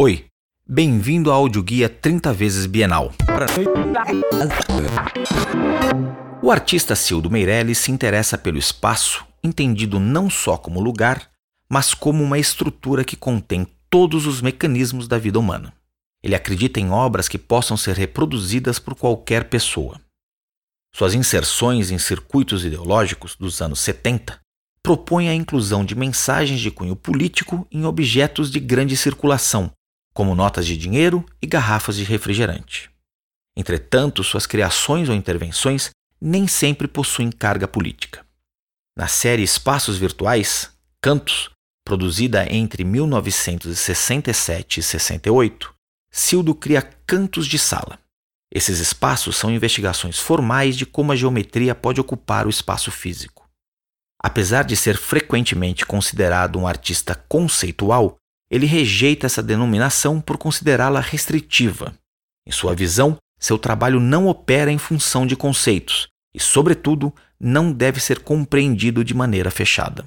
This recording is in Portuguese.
Oi, bem-vindo ao audioguia 30 vezes Bienal. O artista Cildo Meirelles se interessa pelo espaço, entendido não só como lugar, mas como uma estrutura que contém todos os mecanismos da vida humana. Ele acredita em obras que possam ser reproduzidas por qualquer pessoa. Suas inserções em circuitos ideológicos dos anos 70 propõem a inclusão de mensagens de cunho político em objetos de grande circulação, como notas de dinheiro e garrafas de refrigerante. Entretanto, suas criações ou intervenções nem sempre possuem carga política. Na série Espaços Virtuais, Cantos, produzida entre 1967 e 68, Cildo cria cantos de sala. Esses espaços são investigações formais de como a geometria pode ocupar o espaço físico. Apesar de ser frequentemente considerado um artista conceitual, ele rejeita essa denominação por considerá-la restritiva. Em sua visão, seu trabalho não opera em função de conceitos e, sobretudo, não deve ser compreendido de maneira fechada.